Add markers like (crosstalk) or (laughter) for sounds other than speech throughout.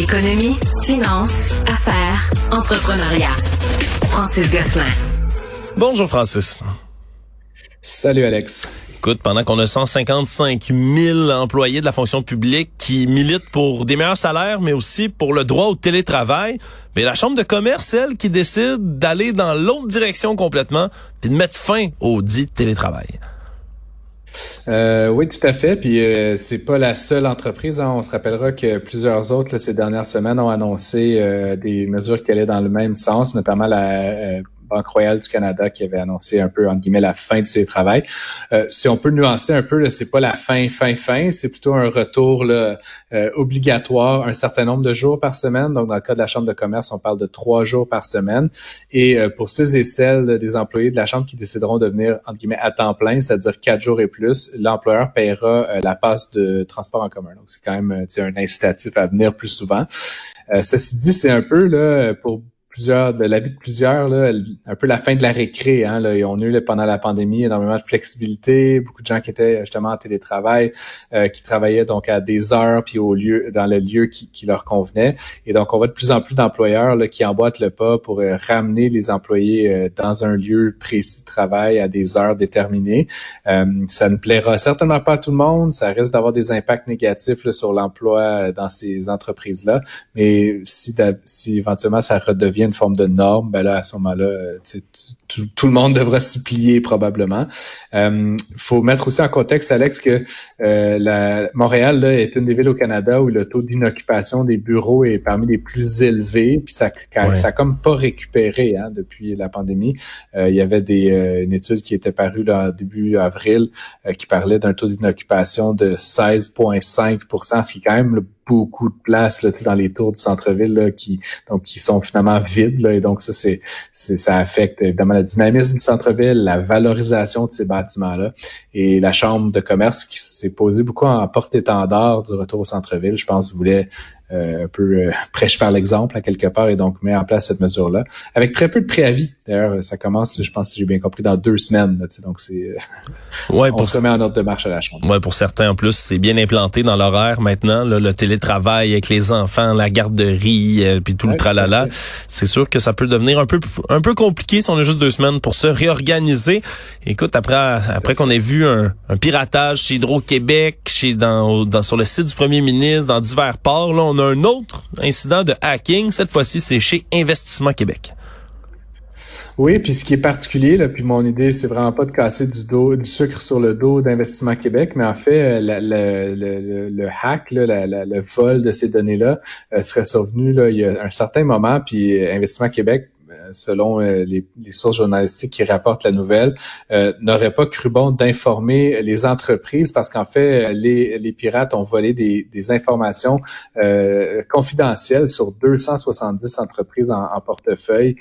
Économie, finance, affaires, entrepreneuriat. Francis Gosselin. Bonjour Francis. Salut Alex. Écoute, pendant qu'on a 155 000 employés de la fonction publique qui militent pour des meilleurs salaires, mais aussi pour le droit au télétravail, mais la Chambre de commerce, elle, qui décide d'aller dans l'autre direction complètement, puis de mettre fin au dit télétravail. Euh, oui, tout à fait. Puis euh, c'est pas la seule entreprise. Hein. On se rappellera que plusieurs autres ces dernières semaines ont annoncé euh, des mesures qui allaient dans le même sens, notamment la Banque royale du Canada qui avait annoncé un peu, entre guillemets, la fin de ses travail. Euh, si on peut nuancer un peu, c'est pas la fin, fin, fin, c'est plutôt un retour là, euh, obligatoire un certain nombre de jours par semaine. Donc, dans le cas de la Chambre de commerce, on parle de trois jours par semaine. Et euh, pour ceux et celles des employés de la Chambre qui décideront de venir, entre guillemets, à temps plein, c'est-à-dire quatre jours et plus, l'employeur paiera la passe de transport en commun. Donc, c'est quand même un incitatif à venir plus souvent. ceci dit, c'est un peu là pour plusieurs, de l'avis de plusieurs, là, un peu la fin de la récré. Hein, là, on a eu pendant la pandémie énormément de flexibilité, beaucoup de gens qui étaient justement en télétravail, euh, qui travaillaient donc à des heures puis au lieu, dans le lieu qui, qui leur convenait. Et donc, on voit de plus en plus d'employeurs qui emboîtent le pas pour euh, ramener les employés euh, dans un lieu précis de travail à des heures déterminées. ça ne plaira certainement pas à tout le monde. Ça risque d'avoir des impacts négatifs là, sur l'emploi dans ces entreprises-là. Mais si, si éventuellement ça redevient une forme de norme, ben là, à ce moment-là, euh, tout, le monde (laughs) devra s'y plier probablement. Il euh, faut mettre aussi en contexte, Alex, que euh, la, Montréal là, est une des villes au Canada où le taux d'inoccupation des bureaux est parmi les plus élevés, puis ça, ça comme pas récupéré hein, depuis la pandémie. il y avait des, une étude qui était parue là, début avril qui parlait d'un taux d'inoccupation de 16,5% ce qui est quand même le beaucoup de places là, dans les tours du centre-ville qui donc qui sont finalement vides là, et donc ça c'est ça affecte évidemment le dynamisme du centre-ville, la valorisation de ces bâtiments là et la chambre de commerce qui s'est posée beaucoup en porte-étendard du retour au centre-ville, je pense voulait un peu euh, (laughs) prêche par l'exemple à quelque part et donc met en place cette mesure-là avec très peu de préavis. D'ailleurs, ça commence, je pense, si j'ai bien compris, dans deux semaines. Là, donc c'est euh, (laughs) ouais, on pour se met en ordre de marche à la chambre. Ouais, pour certains en plus, c'est bien implanté dans l'horaire maintenant. Là, le télétravail avec les enfants, la garderie, puis tout le tralala. C'est sûr que ça peut devenir un peu un peu compliqué si on a juste deux semaines pour se réorganiser. Écoute, après après qu'on ait vu un, piratage chez Hydro-Québec, chez dans, dans sur le site du premier ministre, dans divers ports, là, on un autre incident de hacking. Cette fois-ci, c'est chez Investissement Québec. Oui, puis ce qui est particulier, puis mon idée, c'est vraiment pas de casser du sucre sur le dos d'Investissement Québec, mais en fait, le, hack, le vol de ces données-là euh, serait survenu il y a un certain moment, puis Investissement Québec selon euh, les, sources journalistiques qui rapportent la nouvelle, euh, n'aurait pas cru bon d'informer les entreprises parce qu'en fait, les, les, pirates ont volé des, des informations euh, confidentielles sur 270 entreprises en, en portefeuille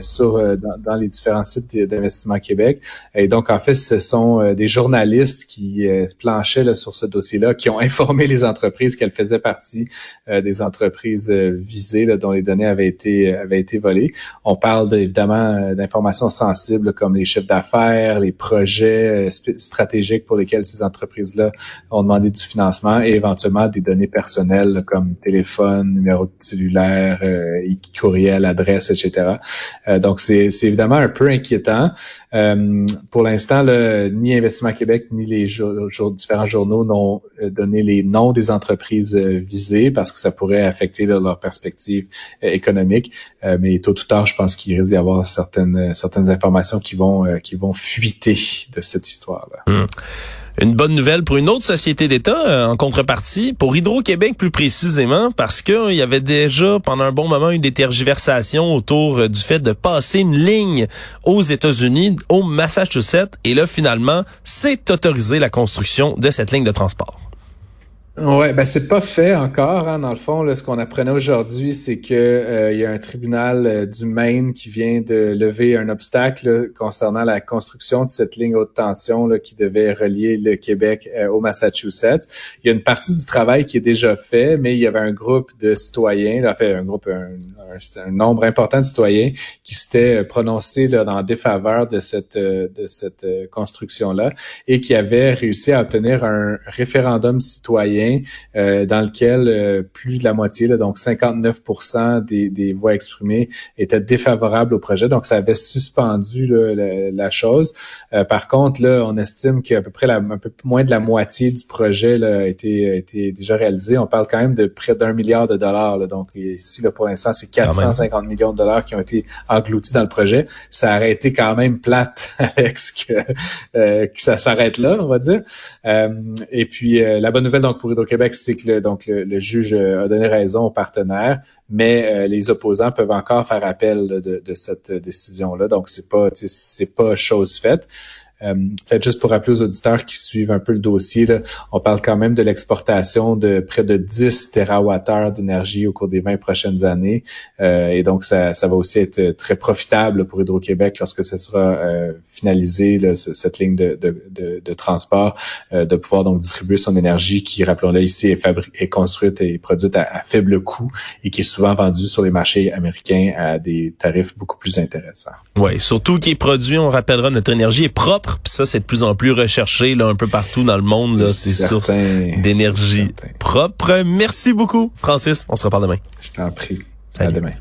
sur dans, dans, les différents sites d'investissement Québec. Et donc, en fait, ce sont des journalistes qui planchaient là, sur ce dossier-là, qui ont (laughs) informé les entreprises qu'elles faisaient partie des entreprises visées là, dont les données avaient été avaient été volées. On parle évidemment euh, d'informations sensibles comme les chiffres d'affaires, les projets euh, stratégiques pour lesquels ces entreprises-là ont demandé du financement et éventuellement des données personnelles comme téléphone, numéro de cellulaire, euh, courriel, adresse, etc. donc c'est évidemment un peu inquiétant. pour l'instant, ni Investissement Québec ni les différents journaux n'ont donné les noms des entreprises visées parce que ça pourrait affecter leur perspective économique. mais tôt ou tard, je pense qu'il risque d'y avoir certaines euh, certaines informations qui vont euh, qui vont fuiter de cette histoire-là. Hmm. Une bonne nouvelle pour une autre société d'État euh, en contrepartie, pour Hydro-Québec plus précisément, parce qu'il y avait déjà pendant un bon moment une des tergiversations autour du fait de passer une ligne aux États-Unis, au Massachusetts, et là finalement, c'est autorisé la construction de cette ligne de transport. Ouais, ben c'est pas fait encore. Hein, dans le fond, là, ce qu'on apprenait aujourd'hui, c'est que euh, il y a un tribunal euh, du Maine qui vient de lever un obstacle concernant la construction de cette ligne haute tension là, qui devait relier le Québec euh, au Massachusetts. Il y a une partie du travail qui est déjà fait, mais il y avait un groupe de citoyens, là, fait un groupe, un, nombre important de citoyens qui s'étaient prononcés là, en défaveur de cette de cette construction là et qui avaient réussi à obtenir un référendum citoyen citoyen dans lequel plus de la moitié, là, donc 59 des, des voix exprimées, étaient défavorables au projet. Donc, ça avait suspendu la, chose. par contre, là, on estime qu'à peu près la, un peu moins de la moitié du projet là, a été, a été déjà réalisé. On parle quand même de près d'un milliard de dollars. Là. Donc, ici, là, pour l'instant, c'est 450 millions de dollars qui ont été engloutis dans le projet. Ça aurait été quand même plate, (laughs) Alex, que, euh, que ça s'arrête là, on va dire. Euh, et puis, euh, la bonne nouvelle donc pour Hydro-Québec, c'est que le, donc le, juge a donné raison aux partenaires, mais les opposants peuvent encore faire appel de, de cette décision-là. Donc, c'est pas c'est pas chose faite. Euh, peut-être juste pour rappeler aux auditeurs qui suivent un peu le dossier, là, on parle quand même de l'exportation de près de 10 TWh d'énergie au cours des 20 prochaines années. Euh, et donc, ça, ça va aussi être très profitable pour Hydro-Québec lorsque ce sera euh, finalisé, là, cette ligne de, de, de, de transport, de pouvoir donc distribuer son énergie qui, rappelons-le ici, est, est construite et produite à, à, faible coût et qui est souvent vendue sur les marchés américains à des tarifs beaucoup plus intéressants. Oui, surtout qui est produit, on rappellera, notre énergie est propre puis ça, c'est de plus en plus recherché là, un peu partout dans le monde, là, ces sources d'énergie propre. Merci beaucoup, Francis. On se reparle demain. Je t'en prie. À demain.